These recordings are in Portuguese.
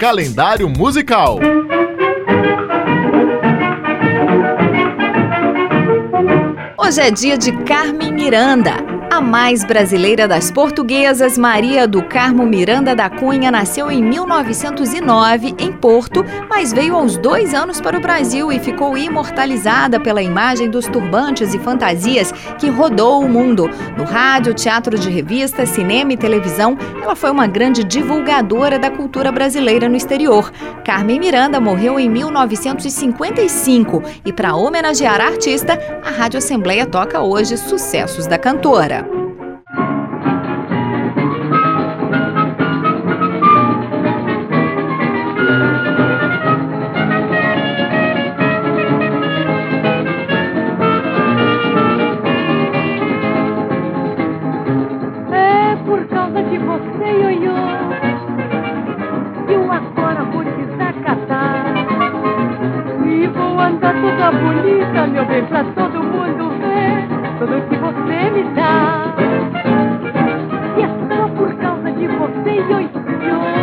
calendário musical. Hoje é dia de Carmen Miranda. A mais brasileira das portuguesas, Maria do Carmo Miranda da Cunha, nasceu em 1909 em Porto, mas veio aos dois anos para o Brasil e ficou imortalizada pela imagem dos turbantes e fantasias que rodou o mundo. No rádio, teatro de revista, cinema e televisão, ela foi uma grande divulgadora da cultura brasileira no exterior. Carmen Miranda morreu em 1955 e, para homenagear a artista, a Rádio Assembleia toca hoje sucessos da cantora. meu bem, pra todo mundo ver tudo que você me dá. E é só por causa de você e eu senhor,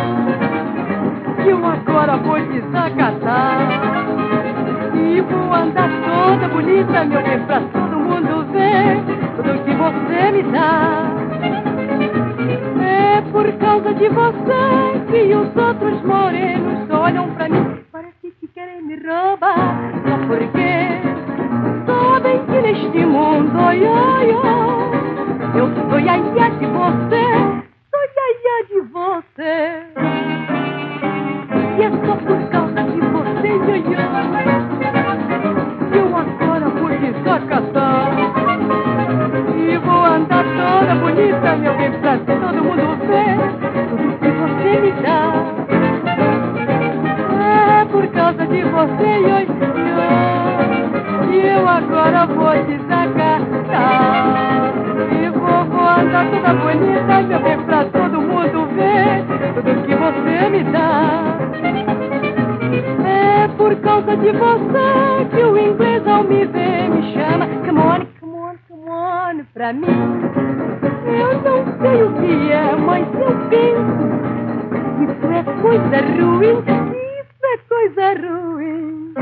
que eu agora vou desacatar. E vou andar toda bonita, meu bem, pra todo mundo ver tudo que você me dá. É por causa de você que os outros morenos olham pra mim. Parece que querem me roubar, só porque neste mundo, oi, oi, oi. Eu sou iaia de você, sou iaia de você. E é só por causa de você, iaia, que eu agora vou desacatar. E vou andar toda bonita, meu bem, pra todo mundo ver tudo que você me dá. É por causa de você, iaia noites. E vovó tá toda bonita, meu bem, pra todo mundo ver tudo que você me dá. É por causa de você que o inglês ao me ver me chama. Come on, come on, come on, pra mim. Eu não sei o que é, mas eu penso. Isso é coisa ruim, isso é coisa ruim.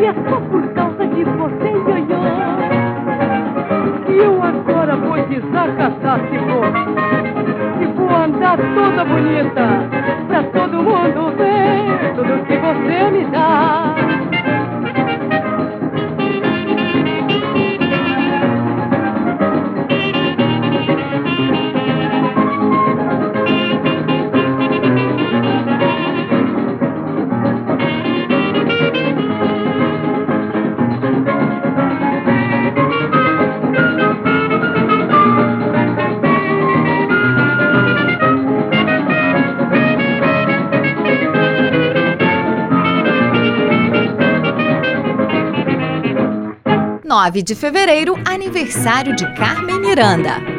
E é só por causa de você, ganhou. E eu agora vou desacatar, se vou. E vou andar toda bonita pra todo mundo ver. 9 de fevereiro, aniversário de Carmen Miranda.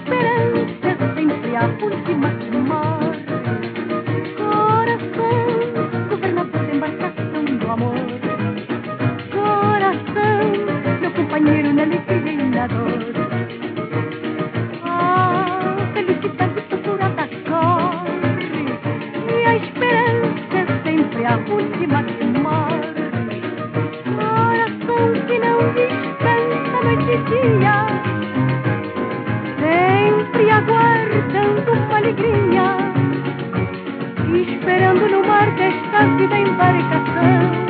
esperança sempre a por cima de. Coração, governador da embarcação do amor. Coração, meu companheiro na alegria e na dor. Ah, felicidade procurada corre, e a esperança sempre a por cima de. Coração que não descansa mais de dia. lugar que estás de embarcação